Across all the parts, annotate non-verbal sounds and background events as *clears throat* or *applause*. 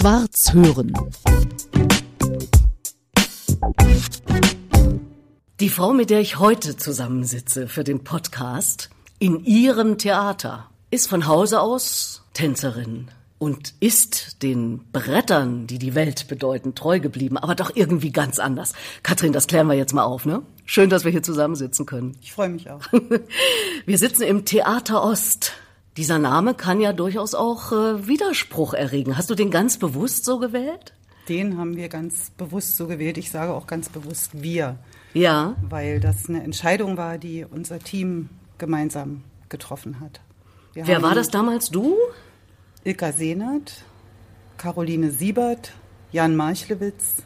Schwarz hören. Die Frau, mit der ich heute zusammensitze für den Podcast, in ihrem Theater, ist von Hause aus Tänzerin und ist den Brettern, die die Welt bedeuten, treu geblieben, aber doch irgendwie ganz anders. Katrin, das klären wir jetzt mal auf, ne? Schön, dass wir hier zusammensitzen können. Ich freue mich auch. *laughs* Wir sitzen im Theater Ost. Dieser Name kann ja durchaus auch äh, Widerspruch erregen. Hast du den ganz bewusst so gewählt? Den haben wir ganz bewusst so gewählt. Ich sage auch ganz bewusst wir. Ja. Weil das eine Entscheidung war, die unser Team gemeinsam getroffen hat. Wir Wer war das damals? Du? Ilka Sehnert, Caroline Siebert, Jan Marchlewitz,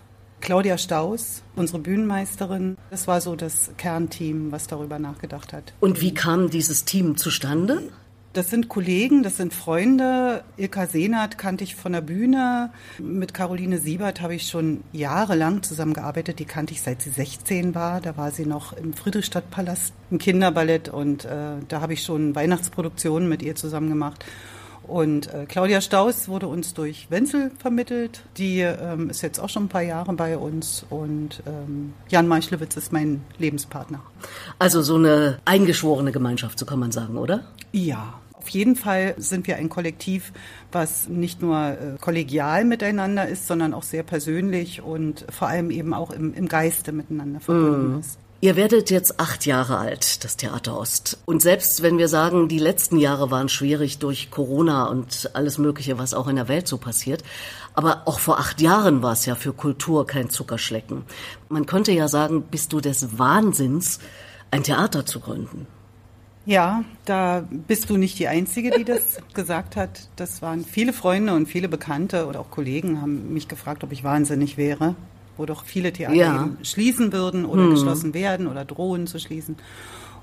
Claudia Staus, unsere Bühnenmeisterin. Das war so das Kernteam, was darüber nachgedacht hat. Und wie kam dieses Team zustande? Das sind Kollegen, das sind Freunde. Ilka Sehnert kannte ich von der Bühne. Mit Caroline Siebert habe ich schon jahrelang zusammengearbeitet. Die kannte ich seit sie 16 war. Da war sie noch im Friedrichstadtpalast im Kinderballett und äh, da habe ich schon Weihnachtsproduktionen mit ihr zusammen gemacht. Und äh, Claudia Staus wurde uns durch Wenzel vermittelt. Die ähm, ist jetzt auch schon ein paar Jahre bei uns. Und ähm, Jan Meischlewitz ist mein Lebenspartner. Also so eine eingeschworene Gemeinschaft, so kann man sagen, oder? Ja. Auf jeden Fall sind wir ein Kollektiv, was nicht nur äh, kollegial miteinander ist, sondern auch sehr persönlich und vor allem eben auch im, im Geiste miteinander verbunden mm. ist. Ihr werdet jetzt acht Jahre alt, das Theater Ost. Und selbst wenn wir sagen, die letzten Jahre waren schwierig durch Corona und alles Mögliche, was auch in der Welt so passiert, aber auch vor acht Jahren war es ja für Kultur kein Zuckerschlecken. Man könnte ja sagen, bist du des Wahnsinns, ein Theater zu gründen? Ja, da bist du nicht die Einzige, die das *laughs* gesagt hat. Das waren viele Freunde und viele Bekannte oder auch Kollegen haben mich gefragt, ob ich wahnsinnig wäre wo doch viele Theater ja. schließen würden oder hm. geschlossen werden oder drohen zu schließen.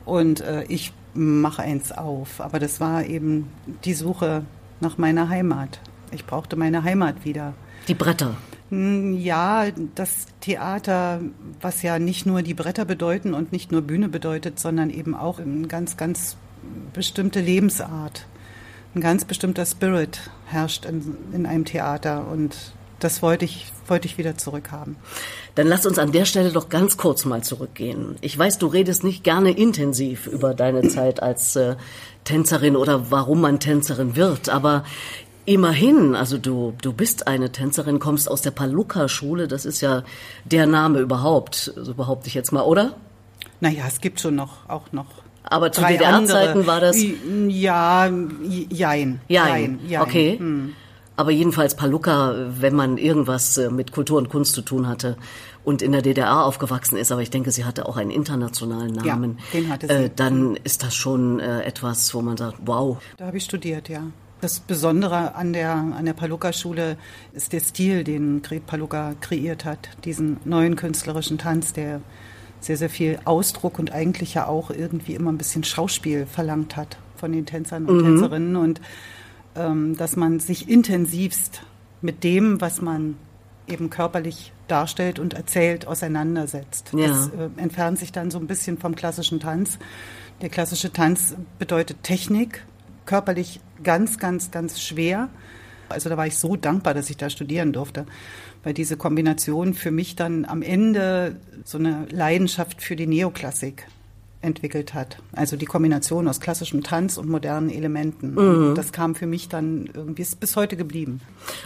Und äh, ich mache eins auf. Aber das war eben die Suche nach meiner Heimat. Ich brauchte meine Heimat wieder. Die Bretter. Hm, ja, das Theater, was ja nicht nur die Bretter bedeuten und nicht nur Bühne bedeutet, sondern eben auch eine ganz, ganz bestimmte Lebensart. Ein ganz bestimmter Spirit herrscht in, in einem Theater. Und das wollte ich, wollte ich wieder zurückhaben. Dann lass uns an der Stelle doch ganz kurz mal zurückgehen. Ich weiß, du redest nicht gerne intensiv über deine Zeit als äh, Tänzerin oder warum man Tänzerin wird, aber Immerhin, also du, du bist eine Tänzerin, kommst aus der Paluca-Schule, das ist ja der Name überhaupt, so behaupte ich jetzt mal, oder? Naja, es gibt schon noch, auch noch. Aber zu DDR-Zeiten war das? Ja, jein. Jein, jein, jein. okay. Hm. Aber jedenfalls Paluca, wenn man irgendwas äh, mit Kultur und Kunst zu tun hatte und in der DDR aufgewachsen ist, aber ich denke, sie hatte auch einen internationalen Namen, ja, den hatte sie. Äh, dann ist das schon äh, etwas, wo man sagt, wow. Da habe ich studiert, ja. Das Besondere an der, an der Paluca-Schule ist der Stil, den Gret Paluca kreiert hat. Diesen neuen künstlerischen Tanz, der sehr, sehr viel Ausdruck und eigentlich ja auch irgendwie immer ein bisschen Schauspiel verlangt hat von den Tänzern und mhm. Tänzerinnen. Und ähm, dass man sich intensivst mit dem, was man eben körperlich darstellt und erzählt, auseinandersetzt. Ja. Das äh, entfernt sich dann so ein bisschen vom klassischen Tanz. Der klassische Tanz bedeutet Technik, körperlich ganz, ganz, ganz schwer. Also da war ich so dankbar, dass ich da studieren durfte, weil diese Kombination für mich dann am Ende so eine Leidenschaft für die Neoklassik entwickelt hat. Also die Kombination aus klassischem Tanz und modernen Elementen. Mhm. Das kam für mich dann irgendwie, ist bis heute geblieben.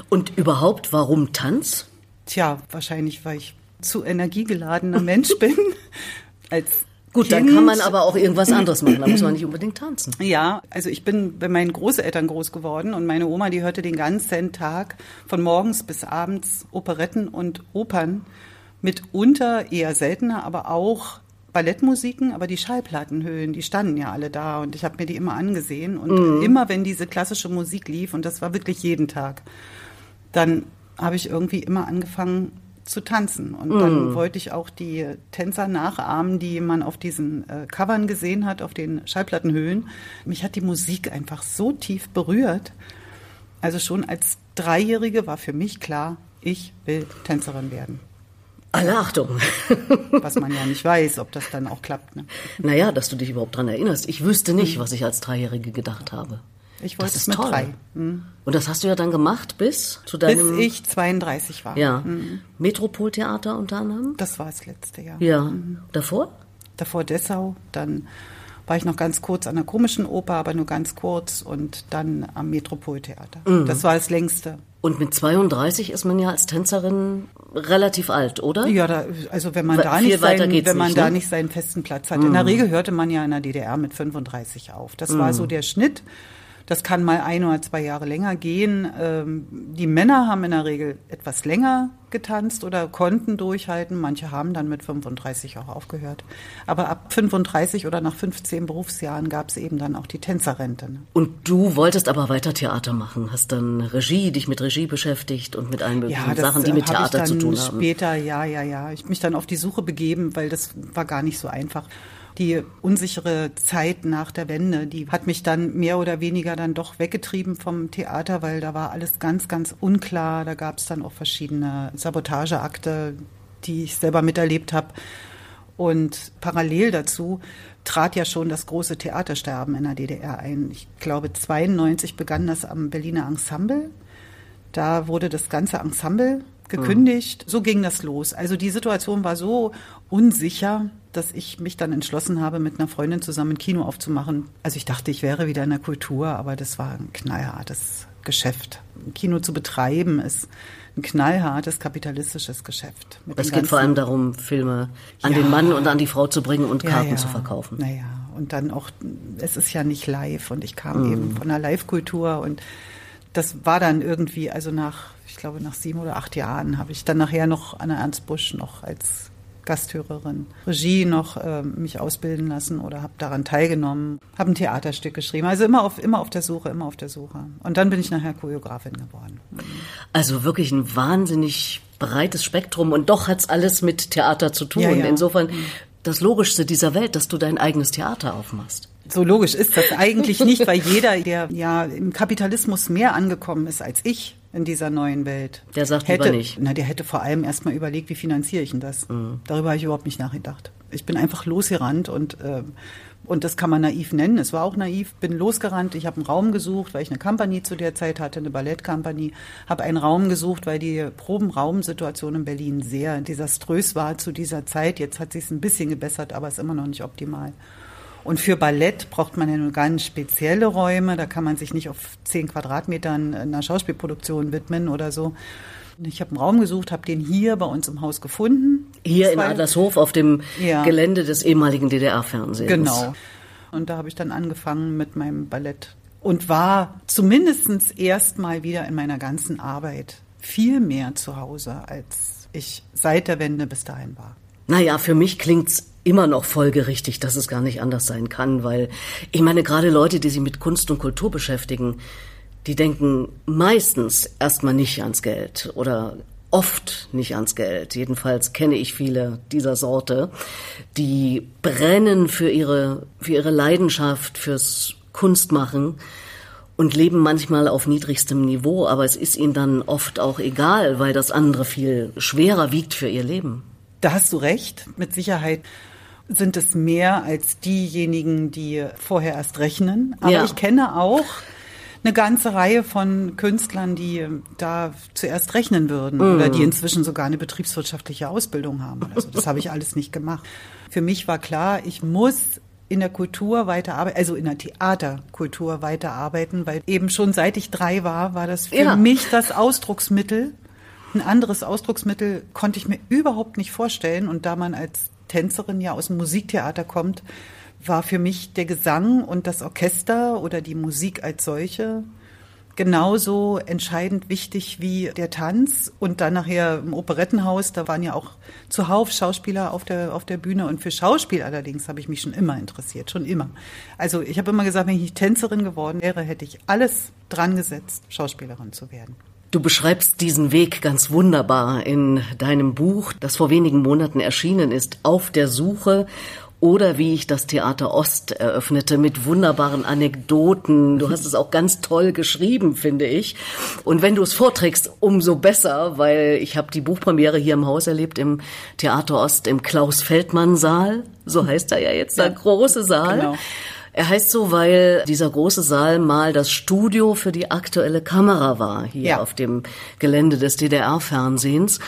Und überhaupt, warum Tanz? Tja, wahrscheinlich, weil ich zu energiegeladener Mensch *laughs* bin. Als Gut, kind. dann kann man aber auch irgendwas anderes machen. Da muss man nicht unbedingt tanzen. Ja, also ich bin bei meinen Großeltern groß geworden und meine Oma, die hörte den ganzen Tag von morgens bis abends Operetten und Opern. Mitunter eher seltener, aber auch Ballettmusiken, aber die Schallplattenhöhlen, die standen ja alle da und ich habe mir die immer angesehen und mhm. immer wenn diese klassische Musik lief und das war wirklich jeden Tag, dann habe ich irgendwie immer angefangen zu tanzen und mhm. dann wollte ich auch die Tänzer nachahmen, die man auf diesen äh, Covern gesehen hat, auf den Schallplattenhöhlen. Mich hat die Musik einfach so tief berührt. Also schon als Dreijährige war für mich klar, ich will Tänzerin werden. Alle Achtung. *laughs* Was man ja nicht weiß, ob das dann auch klappt. Ne? Naja, dass du dich überhaupt dran erinnerst. Ich wüsste nicht, was ich als Dreijährige gedacht habe. Ich wollte Das es ist mit toll. drei. Mhm. Und das hast du ja dann gemacht bis zu Bis deinem ich 32 war. ja Metropoltheater unter anderem. Das war das letzte Jahr. Ja, davor? Davor Dessau, dann war ich noch ganz kurz an der komischen Oper, aber nur ganz kurz und dann am Metropoltheater. Mhm. Das war das längste. Und mit 32 ist man ja als Tänzerin relativ alt, oder? Ja, da, also wenn man da nicht, seinen, wenn man nicht, da ne? nicht seinen festen Platz hat. In der Regel hörte man ja in der DDR mit 35 auf. Das war so der Schnitt. Das kann mal ein oder zwei Jahre länger gehen. Ähm, die Männer haben in der Regel etwas länger getanzt oder konnten durchhalten. Manche haben dann mit 35 auch aufgehört. Aber ab 35 oder nach 15 Berufsjahren gab es eben dann auch die Tänzerrente. ne? Und du wolltest aber weiter Theater machen, hast dann Regie, dich mit Regie beschäftigt und mit allen möglichen Sachen, die äh, mit hab Theater ich zu tun haben. Später, ja, ja, ja. Ich mich dann auf die Suche begeben, weil das war gar nicht so einfach. Die unsichere Zeit nach der Wende, die hat mich dann mehr oder weniger dann doch weggetrieben vom Theater, weil da war alles ganz, ganz unklar. Da gab es dann auch verschiedene Sabotageakte, die ich selber miterlebt habe. Und parallel dazu trat ja schon das große Theatersterben in der DDR ein. Ich glaube, 92 begann das am Berliner Ensemble. Da wurde das ganze Ensemble gekündigt. So ging das los. Also die Situation war so unsicher, dass ich mich dann entschlossen habe, mit einer Freundin zusammen ein Kino aufzumachen. Also ich dachte, ich wäre wieder in der Kultur, aber das war ein knallhartes Geschäft. Ein Kino zu betreiben ist ein knallhartes kapitalistisches Geschäft. Es geht vor allem darum, Filme an Ja. den Mann und an die Frau zu bringen und ja, Karten ja. zu verkaufen. Naja, und dann auch, es ist ja nicht live und ich kam eben von der Live-Kultur und das war dann irgendwie, also nach, ich glaube, nach sieben oder acht Jahren habe ich dann nachher noch an der Ernst Busch noch als Gasthörerin Regie noch ähm, mich ausbilden lassen oder habe daran teilgenommen, habe ein Theaterstück geschrieben. Also immer auf, immer auf der Suche, immer auf der Suche. Und dann bin ich nachher Choreografin geworden. Also wirklich ein wahnsinnig breites Spektrum und doch hat's alles mit Theater zu tun. Ja, ja. Insofern das Logischste dieser Welt, dass du dein eigenes Theater aufmachst. So logisch ist das eigentlich nicht, weil jeder, der ja im Kapitalismus mehr angekommen ist als ich in dieser neuen Welt, Der sagt hätte, lieber nicht. Na, der hätte vor allem erstmal überlegt, wie finanziere ich denn das? Darüber habe ich überhaupt nicht nachgedacht. Ich bin einfach losgerannt und äh, und das kann man naiv nennen. Es war auch naiv. Bin losgerannt. Ich habe einen Raum gesucht, weil ich eine Company zu der Zeit hatte, eine Ballettcompany. Habe einen Raum gesucht, weil die Probenraumsituation in Berlin sehr desaströs war zu dieser Zeit. Jetzt hat sich ein bisschen gebessert, aber ist immer noch nicht optimal. Und für Ballett braucht man ja nur ganz spezielle Räume. Da kann man sich nicht auf zehn Quadratmetern einer Schauspielproduktion widmen oder so. Ich habe einen Raum gesucht, habe den hier bei uns im Haus gefunden. Hier in Adlershof auf dem Ja. Gelände des ehemaligen DDR-Fernsehens. Genau. Und da habe ich dann angefangen mit meinem Ballett und war zumindestens erst mal wieder in meiner ganzen Arbeit viel mehr zu Hause, als ich seit der Wende bis dahin war. Naja, für mich klingt's immer noch folgerichtig, dass es gar nicht anders sein kann, weil ich meine, gerade Leute, die sich mit Kunst und Kultur beschäftigen, die denken meistens erstmal nicht ans Geld oder oft nicht ans Geld. Jedenfalls kenne ich viele dieser Sorte, die brennen für ihre, für ihre Leidenschaft, fürs Kunstmachen und leben manchmal auf niedrigstem Niveau, aber es ist ihnen dann oft auch egal, weil das andere viel schwerer wiegt für ihr Leben. Da hast du recht. Mit Sicherheit sind es mehr als diejenigen, die vorher erst rechnen. Aber Ja. ich kenne auch eine ganze Reihe von Künstlern, die da zuerst rechnen würden oder die inzwischen sogar eine betriebswirtschaftliche Ausbildung haben. Also das habe ich alles nicht gemacht. Für mich war klar, ich muss in der Kultur weiterarbeiten, also in der Theaterkultur weiterarbeiten, weil eben schon seit ich drei war, war das für Ja. mich das Ausdrucksmittel. Ein anderes Ausdrucksmittel konnte ich mir überhaupt nicht vorstellen. Und da man als Tänzerin ja aus dem Musiktheater kommt, war für mich der Gesang und das Orchester oder die Musik als solche genauso entscheidend wichtig wie der Tanz. Und dann nachher im Operettenhaus, da waren ja auch zuhauf Schauspieler auf der, auf der Bühne. Und für Schauspiel allerdings habe ich mich schon immer interessiert, schon immer. Also ich habe immer gesagt, wenn ich nicht Tänzerin geworden wäre, hätte ich alles dran gesetzt, Schauspielerin zu werden. Du beschreibst diesen Weg ganz wunderbar in deinem Buch, das vor wenigen Monaten erschienen ist, Auf der Suche oder wie ich das Theater Ost eröffnete mit wunderbaren Anekdoten. Du hast es auch ganz toll geschrieben, finde ich. Und wenn du es vorträgst, umso besser, weil ich habe die Buchpremiere hier im Haus erlebt im Theater Ost im Klaus Feldmann Saal, so heißt er ja jetzt, der große Saal. Genau. Er heißt so, weil dieser große Saal mal das Studio für die aktuelle Kamera war, hier ja. auf dem Gelände des DDR-Fernsehens.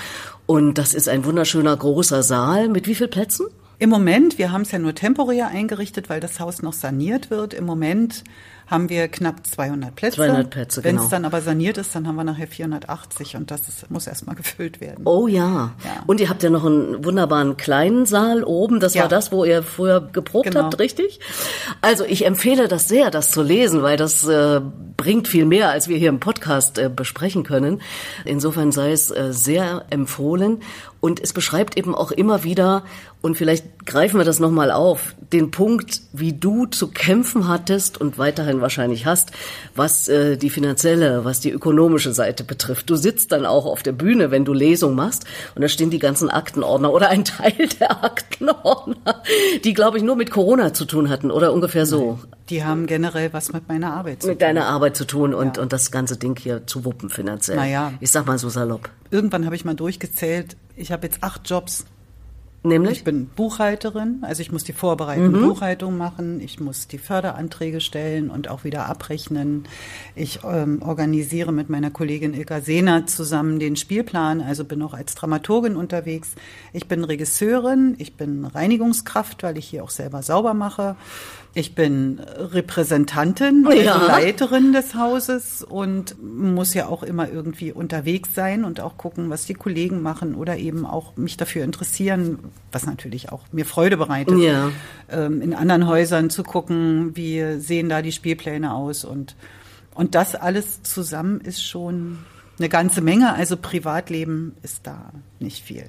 Und das ist ein wunderschöner großer Saal. Mit wie vielen Plätzen? Im Moment, wir haben es ja nur temporär eingerichtet, weil das Haus noch saniert wird. Im Moment haben wir knapp 200 Plätze. 200 Plätze, Wenn genau. es dann aber saniert ist, dann haben wir nachher 480 und das ist, muss erstmal gefüllt werden. Oh ja. ja. Und ihr habt ja noch einen wunderbaren kleinen Saal oben. Das ja. war das, wo ihr früher geprobt genau. habt, richtig? Also ich empfehle das sehr, das zu lesen, weil das äh, bringt viel mehr, als wir hier im Podcast äh, besprechen können. Insofern sei es äh, sehr empfohlen. Und es beschreibt eben auch immer wieder, und vielleicht greifen wir das nochmal auf, den Punkt, wie du zu kämpfen hattest und weiterhin wahrscheinlich hast, was äh, die finanzielle, was die ökonomische Seite betrifft. Du sitzt dann auch auf der Bühne, wenn du Lesung machst, und da stehen die ganzen Aktenordner oder ein *laughs* Teil der Aktenordner, die, glaube ich, nur mit Corona zu tun hatten oder ungefähr so. Die haben generell was mit meiner Arbeit zu tun. Mit deiner Arbeit zu tun und, ja. und das ganze Ding hier zu wuppen finanziell. Naja. Ich sag mal so salopp. Irgendwann habe ich mal durchgezählt, ich habe jetzt acht Jobs. Nämlich? Ich bin Buchhalterin, also ich muss die vorbereitende mhm. Buchhaltung machen, ich muss die Förderanträge stellen und auch wieder abrechnen. Ich ähm, organisiere mit meiner Kollegin Ilka Sehner zusammen den Spielplan, also bin auch als Dramaturgin unterwegs. Ich bin Regisseurin, ich bin Reinigungskraft, weil ich hier auch selber sauber mache. Ich bin Repräsentantin, also ja. Leiterin des Hauses und muss ja auch immer irgendwie unterwegs sein und auch gucken, was die Kollegen machen oder eben auch mich dafür interessieren, was natürlich auch mir Freude bereitet, ja. ähm, in anderen Häusern zu gucken, wie sehen da die Spielpläne aus und, und das alles zusammen ist schon eine ganze Menge. Also Privatleben ist da nicht viel.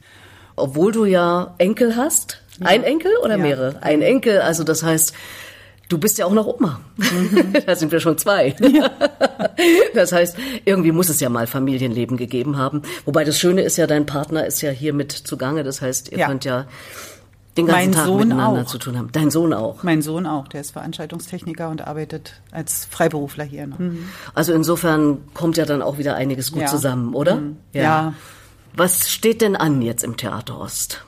Obwohl du ja Enkel hast, ein Enkel oder ja. mehrere? Ein Enkel, also das heißt, Du bist ja auch noch Oma. Mhm. *laughs* da sind wir schon zwei. Ja. *laughs* Das heißt, irgendwie muss es ja mal Familienleben gegeben haben. Wobei das Schöne ist ja, dein Partner ist ja hier mit zugange. Das heißt, ihr ja. könnt ja den ganzen mein Tag Sohn miteinander auch. zu tun haben. Dein Sohn auch. Mein Sohn auch. Der ist Veranstaltungstechniker und arbeitet als Freiberufler hier noch. Mhm. Also insofern kommt ja dann auch wieder einiges gut ja. zusammen, oder? Mhm. ja. Was steht denn an jetzt im Theater Ost?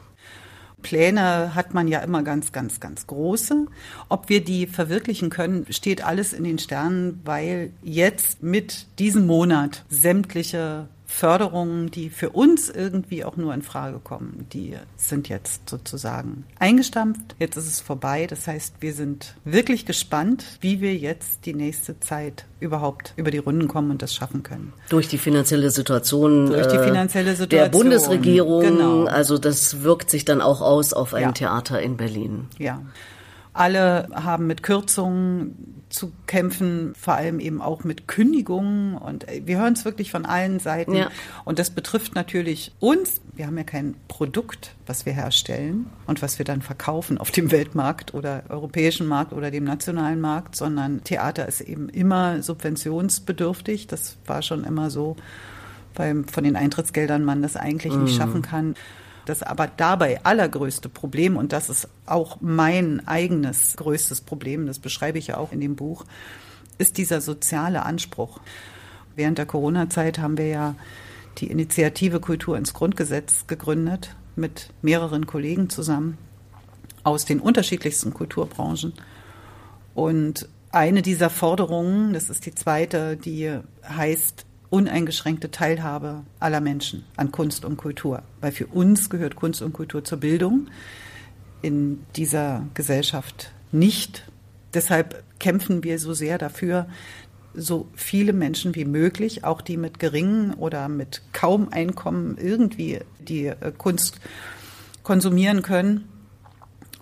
Pläne hat man ja immer ganz, ganz, ganz große. Ob wir die verwirklichen können, steht alles in den Sternen, weil jetzt mit diesem Monat sämtliche Förderungen, die für uns irgendwie auch nur in Frage kommen, die sind jetzt sozusagen eingestampft. Jetzt ist es vorbei. Das heißt, wir sind wirklich gespannt, wie wir jetzt die nächste Zeit überhaupt über die Runden kommen und das schaffen können. Durch die finanzielle Situation, Durch die äh, finanzielle Situation der Bundesregierung. Genau. Also das wirkt sich dann auch aus auf ein ja. Theater in Berlin. Ja. Alle haben mit Kürzungen zu kämpfen, vor allem eben auch mit Kündigungen. Und äh, wir hören es wirklich von allen Seiten. Ja. Und das betrifft natürlich uns. Wir haben ja kein Produkt, was wir herstellen und was wir dann verkaufen auf dem Weltmarkt oder europäischen Markt oder dem nationalen Markt, sondern Theater ist eben immer subventionsbedürftig. Das war schon immer so, weil von den Eintrittsgeldern man das eigentlich mhm. nicht schaffen kann. Das aber dabei allergrößte Problem, und das ist auch mein eigenes größtes Problem, das beschreibe ich ja auch in dem Buch, ist dieser soziale Anspruch. Während der Corona-Zeit haben wir ja die Initiative Kultur ins Grundgesetz gegründet mit mehreren Kollegen zusammen aus den unterschiedlichsten Kulturbranchen. Und eine dieser Forderungen, das ist die zweite, die heißt, uneingeschränkte Teilhabe aller Menschen an Kunst und Kultur. Weil für uns gehört Kunst und Kultur zur Bildung, in dieser Gesellschaft nicht. Deshalb kämpfen wir so sehr dafür, so viele Menschen wie möglich, auch die mit geringen oder mit kaum Einkommen irgendwie die äh, Kunst konsumieren können.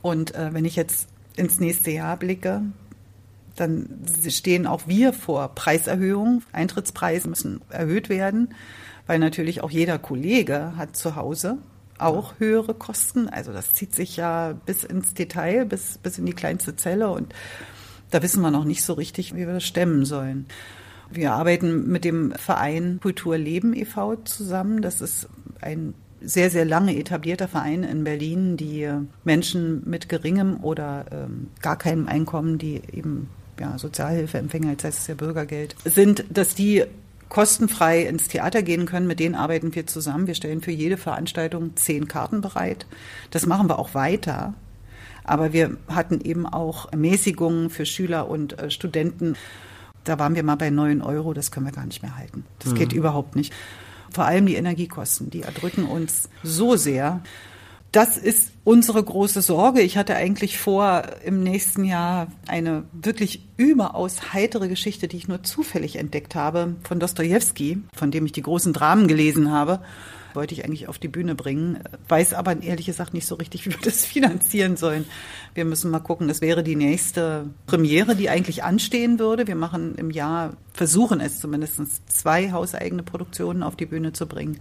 Und äh, wenn ich jetzt ins nächste Jahr blicke, dann stehen auch wir vor Preiserhöhungen. Eintrittspreise müssen erhöht werden, weil natürlich auch jeder Kollege hat zu Hause auch höhere Kosten. Also das zieht sich ja bis ins Detail, bis, bis in die kleinste Zelle und da wissen wir noch nicht so richtig, wie wir das stemmen sollen. Wir arbeiten mit dem Verein Kultur Leben e.V. zusammen. Das ist ein sehr, sehr lange etablierter Verein in Berlin, die Menschen mit geringem oder ähm, gar keinem Einkommen, die eben ja, Sozialhilfeempfänger, jetzt heißt es ja Bürgergeld, sind, dass die kostenfrei ins Theater gehen können. Mit denen arbeiten wir zusammen. Wir stellen für jede Veranstaltung zehn Karten bereit. Das machen wir auch weiter. Aber wir hatten eben auch Mäßigungen für Schüler und äh, Studenten. Da waren wir mal bei 9 Euro, das können wir gar nicht mehr halten. Das mhm. geht überhaupt nicht. Vor allem die Energiekosten, die erdrücken uns so sehr. Das ist unsere große Sorge. Ich hatte eigentlich vor, im nächsten Jahr eine wirklich überaus heitere Geschichte, die ich nur zufällig entdeckt habe, von Dostoevsky, von dem ich die großen Dramen gelesen habe, wollte ich eigentlich auf die Bühne bringen, weiß aber ehrlich gesagt nicht so richtig, *laughs* wie wir das finanzieren sollen. Wir müssen mal gucken, das wäre die nächste Premiere, die eigentlich anstehen würde. Wir machen im Jahr, versuchen es zumindest zwei hauseigene Produktionen auf die Bühne zu bringen.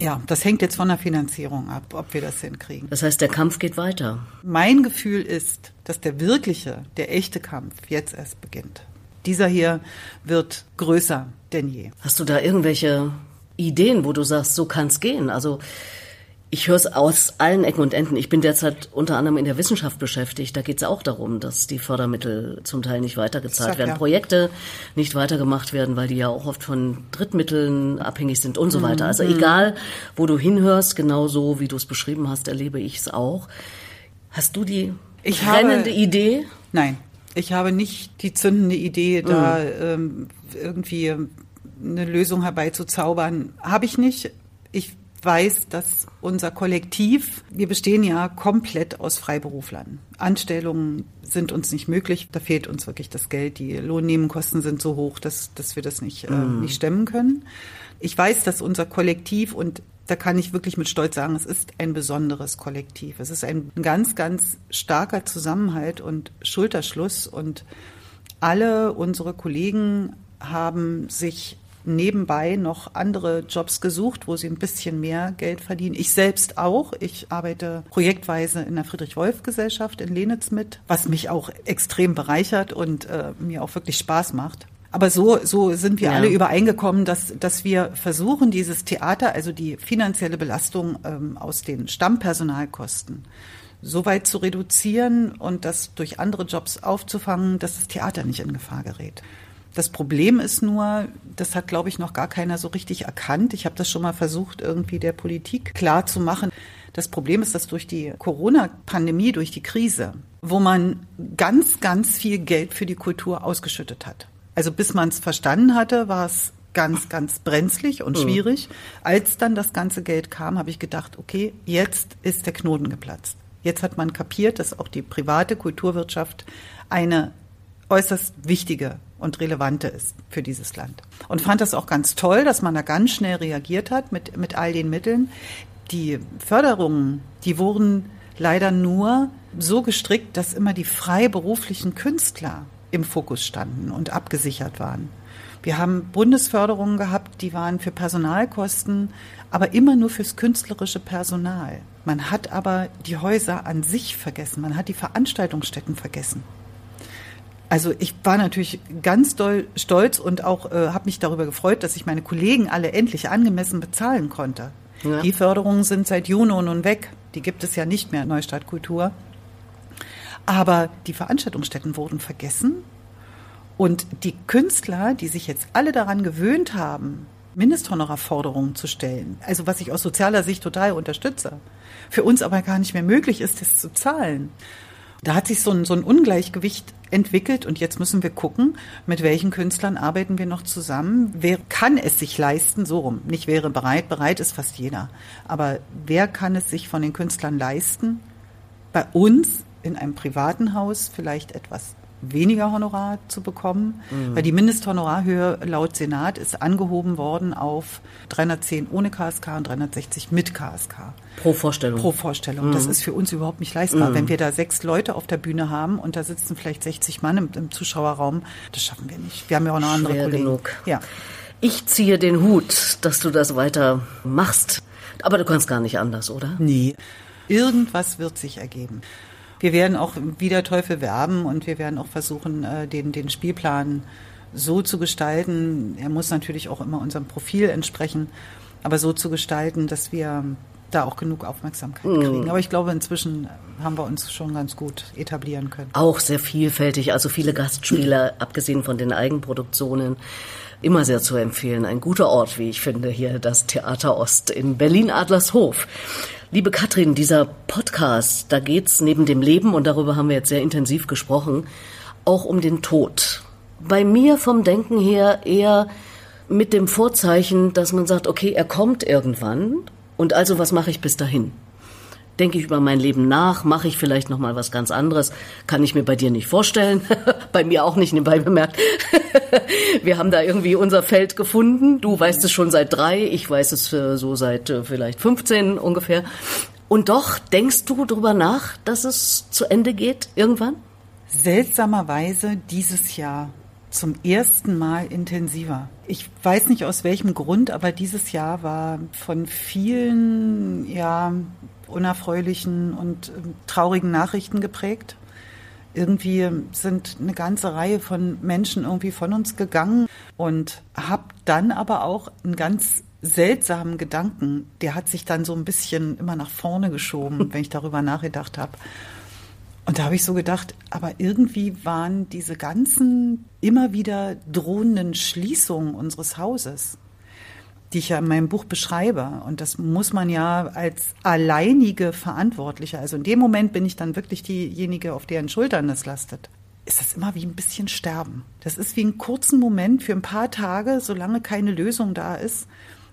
Ja, das hängt jetzt von der Finanzierung ab, ob wir das hinkriegen. Das heißt, der Kampf geht weiter. Mein Gefühl ist, dass der wirkliche, der echte Kampf jetzt erst beginnt. Dieser hier wird größer denn je. Hast du da irgendwelche Ideen, wo du sagst, so kann es gehen? Also ich höre es aus allen Ecken und Enden. Ich bin derzeit unter anderem in der Wissenschaft beschäftigt. Da geht es auch darum, dass die Fördermittel zum Teil nicht weitergezahlt werden, ja. Projekte nicht weitergemacht werden, weil die ja auch oft von Drittmitteln abhängig sind und so mhm. weiter. Also mhm. egal, wo du hinhörst, genau so wie du es beschrieben hast, erlebe ich es auch. Hast du die ich brennende habe, Idee? Nein, ich habe nicht die zündende Idee, da mhm. ähm, irgendwie eine Lösung herbeizuzaubern. Habe ich nicht. Ich weiß, dass unser Kollektiv, wir bestehen ja komplett aus Freiberuflern. Anstellungen sind uns nicht möglich. Da fehlt uns wirklich das Geld. Die Lohnnebenkosten sind so hoch, dass, dass wir das nicht, äh, mhm. nicht stemmen können. Ich weiß, dass unser Kollektiv und da kann ich wirklich mit Stolz sagen, es ist ein besonderes Kollektiv. Es ist ein ganz, ganz starker Zusammenhalt und Schulterschluss und alle unsere Kollegen haben sich nebenbei noch andere Jobs gesucht, wo sie ein bisschen mehr Geld verdienen. Ich selbst auch. Ich arbeite projektweise in der Friedrich-Wolf-Gesellschaft in Lenitz mit, was mich auch extrem bereichert und äh, mir auch wirklich Spaß macht. Aber so, so sind wir ja. alle übereingekommen, dass, dass wir versuchen, dieses Theater, also die finanzielle Belastung ähm, aus den Stammpersonalkosten, so weit zu reduzieren und das durch andere Jobs aufzufangen, dass das Theater nicht in Gefahr gerät. Das Problem ist nur, das hat, glaube ich, noch gar keiner so richtig erkannt. Ich habe das schon mal versucht, irgendwie der Politik klar zu machen. Das Problem ist, dass durch die Corona-Pandemie, durch die Krise, wo man ganz, ganz viel Geld für die Kultur ausgeschüttet hat. Also bis man es verstanden hatte, war es ganz, ganz brenzlig und mhm. schwierig. Als dann das ganze Geld kam, habe ich gedacht, okay, jetzt ist der Knoten geplatzt. Jetzt hat man kapiert, dass auch die private Kulturwirtschaft eine äußerst wichtige und relevante ist für dieses Land. Und fand das auch ganz toll, dass man da ganz schnell reagiert hat mit, mit all den Mitteln. Die Förderungen, die wurden leider nur so gestrickt, dass immer die freiberuflichen Künstler im Fokus standen und abgesichert waren. Wir haben Bundesförderungen gehabt, die waren für Personalkosten, aber immer nur fürs künstlerische Personal. Man hat aber die Häuser an sich vergessen, man hat die Veranstaltungsstätten vergessen. Also ich war natürlich ganz doll stolz und auch äh, habe mich darüber gefreut, dass ich meine Kollegen alle endlich angemessen bezahlen konnte. Ja. Die Förderungen sind seit Juni nun weg. Die gibt es ja nicht mehr, Neustadt Kultur. Aber die Veranstaltungsstätten wurden vergessen. Und die Künstler, die sich jetzt alle daran gewöhnt haben, Mindesthonorarforderungen zu stellen, also was ich aus sozialer Sicht total unterstütze, für uns aber gar nicht mehr möglich ist, das zu zahlen. Da hat sich so ein, so ein Ungleichgewicht entwickelt und jetzt müssen wir gucken, mit welchen Künstlern arbeiten wir noch zusammen. Wer kann es sich leisten, so rum, nicht wäre bereit, bereit ist fast jeder. Aber wer kann es sich von den Künstlern leisten, bei uns in einem privaten Haus vielleicht etwas weniger Honorar zu bekommen, mhm. weil die Mindesthonorarhöhe laut Senat ist angehoben worden auf 310 ohne KSK und 360 mit KSK. Pro Vorstellung. Pro Vorstellung. Mhm. Das ist für uns überhaupt nicht leistbar. Mhm. Wenn wir da sechs Leute auf der Bühne haben und da sitzen vielleicht 60 Mann im, im Zuschauerraum, das schaffen wir nicht. Wir haben ja auch noch Schwer andere Kollegen. Genug. Ja. Ich ziehe den Hut, dass du das weiter machst. Aber du kannst gar nicht anders, oder? Nee. Irgendwas wird sich ergeben. Wir werden auch wieder Teufel werben und wir werden auch versuchen, äh, den, den Spielplan so zu gestalten. Er muss natürlich auch immer unserem Profil entsprechen, aber so zu gestalten, dass wir da auch genug Aufmerksamkeit mhm. kriegen. Aber ich glaube, inzwischen haben wir uns schon ganz gut etablieren können. Auch sehr vielfältig, also viele Gastspieler, *clears throat* abgesehen von den Eigenproduktionen. Immer sehr zu empfehlen. Ein guter Ort, wie ich finde, hier das Theater Ost in Berlin-Adlershof. Liebe Katrin, dieser Podcast, da geht's neben dem Leben, und darüber haben wir jetzt sehr intensiv gesprochen, auch um den Tod. Bei mir vom Denken her eher mit dem Vorzeichen, dass man sagt, okay, er kommt irgendwann und also was mache ich bis dahin? Denke ich über mein Leben nach? Mache ich vielleicht noch mal was ganz anderes? Kann ich mir bei dir nicht vorstellen. *laughs* bei mir auch nicht, nebenbei bemerkt. *laughs* Wir haben da irgendwie unser Feld gefunden. Du weißt es schon seit drei, ich weiß es äh, so seit äh, vielleicht 15 ungefähr. Und doch denkst du darüber nach, dass es zu Ende geht irgendwann? Seltsamerweise dieses Jahr zum ersten Mal intensiver. Ich weiß nicht aus welchem Grund, aber dieses Jahr war von vielen ja, unerfreulichen und ähm, traurigen Nachrichten geprägt. Irgendwie sind eine ganze Reihe von Menschen irgendwie von uns gegangen und habe dann aber auch einen ganz seltsamen Gedanken, der hat sich dann so ein bisschen immer nach vorne geschoben, *laughs* wenn ich darüber nachgedacht habe. Und da habe ich so gedacht, aber irgendwie waren diese ganzen immer wieder drohenden Schließungen unseres Hauses, die ich ja in meinem Buch beschreibe, und das muss man ja als alleinige Verantwortliche, also in dem Moment bin ich dann wirklich diejenige, auf deren Schultern das lastet, ist das immer wie ein bisschen Sterben. Das ist wie einen kurzen Moment für ein paar Tage, solange keine Lösung da ist,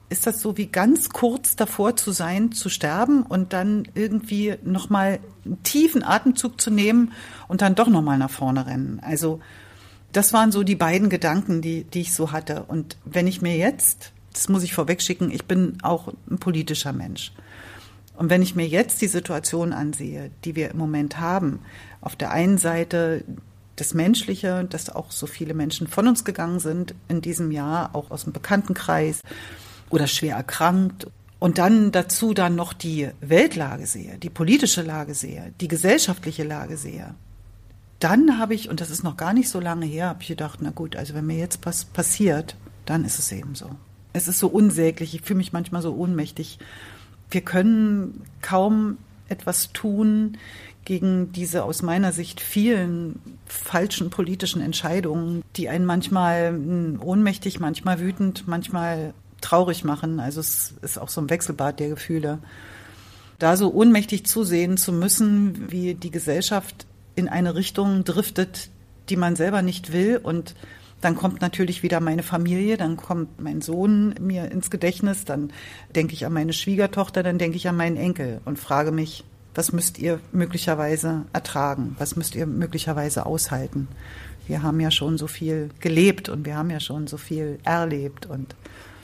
ist das so wie ganz kurz davor zu sein, zu sterben und dann irgendwie nochmal einen tiefen Atemzug zu nehmen und dann doch nochmal nach vorne rennen. Also das waren so die beiden Gedanken, die, die ich so hatte. Und wenn ich mir jetzt, das muss ich vorwegschicken, ich bin auch ein politischer Mensch. Und wenn ich mir jetzt die Situation ansehe, die wir im Moment haben, auf der einen Seite das Menschliche, dass auch so viele Menschen von uns gegangen sind in diesem Jahr, auch aus dem Bekanntenkreis, oder schwer erkrankt und dann dazu dann noch die Weltlage sehe, die politische Lage sehe, die gesellschaftliche Lage sehe, dann habe ich, und das ist noch gar nicht so lange her, habe ich gedacht, na gut, also wenn mir jetzt was passiert, dann ist es eben so. Es ist so unsäglich, ich fühle mich manchmal so ohnmächtig. Wir können kaum etwas tun gegen diese aus meiner Sicht vielen falschen politischen Entscheidungen, die einen manchmal hm, ohnmächtig, manchmal wütend, manchmal traurig machen. Also es ist auch so ein Wechselbad der Gefühle. Da so ohnmächtig zusehen zu müssen, wie die Gesellschaft in eine Richtung driftet, die man selber nicht will und dann kommt natürlich wieder meine Familie, dann kommt mein Sohn mir ins Gedächtnis, dann denke ich an meine Schwiegertochter, dann denke ich an meinen Enkel und frage mich, was müsst ihr möglicherweise ertragen? Was müsst ihr möglicherweise aushalten? Wir haben ja schon so viel gelebt und wir haben ja schon so viel erlebt und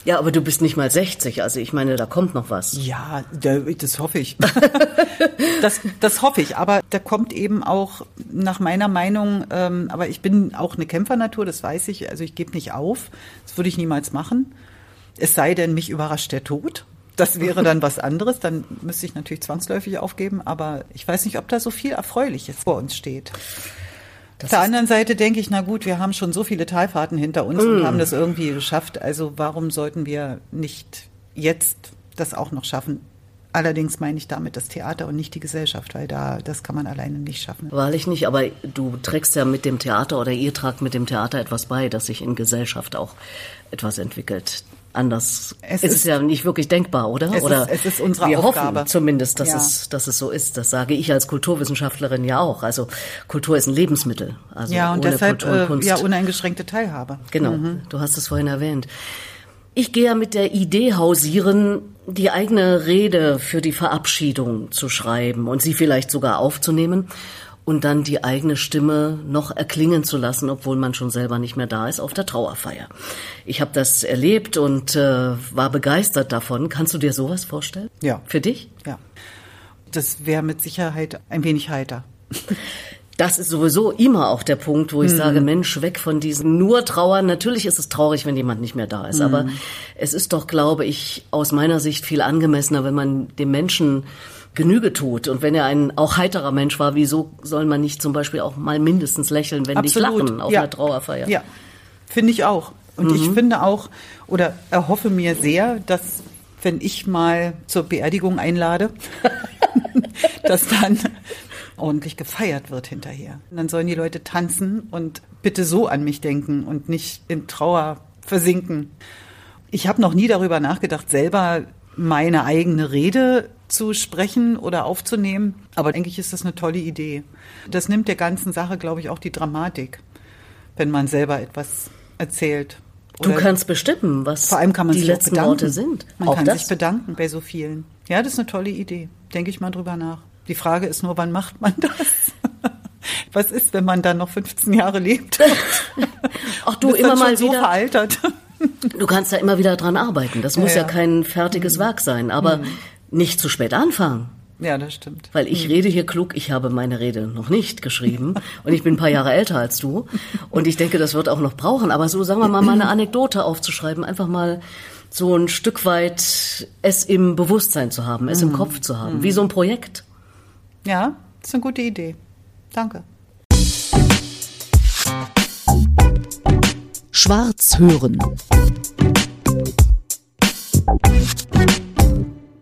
ja, aber du bist nicht mal 60, also ich meine, da kommt noch was. Ja, das hoffe ich. *laughs* das, das hoffe ich, aber da kommt eben auch nach meiner Meinung, ähm, aber ich bin auch eine Kämpfernatur, das weiß ich, also ich gebe nicht auf, das würde ich niemals machen. Es sei denn, mich überrascht der Tod. Das wäre dann was anderes, dann müsste ich natürlich zwangsläufig aufgeben, aber ich weiß nicht, ob da so viel Erfreuliches vor uns steht. Auf der anderen Seite denke ich, na gut, wir haben schon so viele Talfahrten hinter uns mm. und haben das irgendwie geschafft. Also warum sollten wir nicht jetzt das auch noch schaffen? Allerdings meine ich damit das Theater und nicht die Gesellschaft, weil da das kann man alleine nicht schaffen. Wahrlich nicht, aber du trägst ja mit dem Theater oder ihr tragt mit dem Theater etwas bei, dass sich in Gesellschaft auch etwas entwickelt anders es ist, ist ja nicht wirklich denkbar, oder? Es oder ist, es ist unsere wir Aufgabe. hoffen zumindest, dass ja. es dass es so ist. Das sage ich als Kulturwissenschaftlerin ja auch. Also Kultur ist ein Lebensmittel. Also ja und deshalb Kultur und äh, Kunst. ja uneingeschränkte Teilhabe. Genau. Mhm. Du hast es vorhin erwähnt. Ich gehe ja mit der Idee hausieren, die eigene Rede für die Verabschiedung zu schreiben und sie vielleicht sogar aufzunehmen und dann die eigene Stimme noch erklingen zu lassen, obwohl man schon selber nicht mehr da ist auf der Trauerfeier. Ich habe das erlebt und äh, war begeistert davon. Kannst du dir sowas vorstellen? Ja. Für dich? Ja. Das wäre mit Sicherheit ein wenig heiter. Das ist sowieso immer auch der Punkt, wo ich mhm. sage, Mensch, weg von diesen nur Trauern. Natürlich ist es traurig, wenn jemand nicht mehr da ist, mhm. aber es ist doch, glaube ich, aus meiner Sicht viel angemessener, wenn man dem Menschen Genüge tut. Und wenn er ein auch heiterer Mensch war, wieso soll man nicht zum Beispiel auch mal mindestens lächeln, wenn Absolut. nicht lachen auf ja. einer Trauerfeier? Ja, finde ich auch. Und mhm. ich finde auch oder erhoffe mir sehr, dass wenn ich mal zur Beerdigung einlade, *laughs* dass dann ordentlich gefeiert wird hinterher. Und dann sollen die Leute tanzen und bitte so an mich denken und nicht in Trauer versinken. Ich habe noch nie darüber nachgedacht, selber meine eigene Rede zu sprechen oder aufzunehmen. Aber eigentlich ist das eine tolle Idee. Das nimmt der ganzen Sache, glaube ich, auch die Dramatik, wenn man selber etwas erzählt. Oder du kannst bestimmen, was vor allem kann man die sich letzten Worte sind. Man auch kann das? sich bedanken bei so vielen. Ja, das ist eine tolle Idee. Denke ich mal drüber nach. Die Frage ist nur, wann macht man das? *laughs* Was ist, wenn man dann noch 15 Jahre lebt? *laughs* Ach du, immer mal so wieder veraltert. Du kannst da immer wieder dran arbeiten. Das muss ja, ja kein fertiges mhm. Werk sein, aber mhm. Nicht zu spät anfangen. Ja, das stimmt. Weil ich mhm. rede hier klug, ich habe meine Rede noch nicht geschrieben *laughs* und ich bin ein paar Jahre älter als du und ich denke, das wird auch noch brauchen. Aber so, sagen wir mal, mal eine Anekdote aufzuschreiben, einfach mal so ein Stück weit es im Bewusstsein zu haben, es mhm. im Kopf zu haben, mhm. wie so ein Projekt. Ja, das ist eine gute Idee. Danke. Schwarz hören.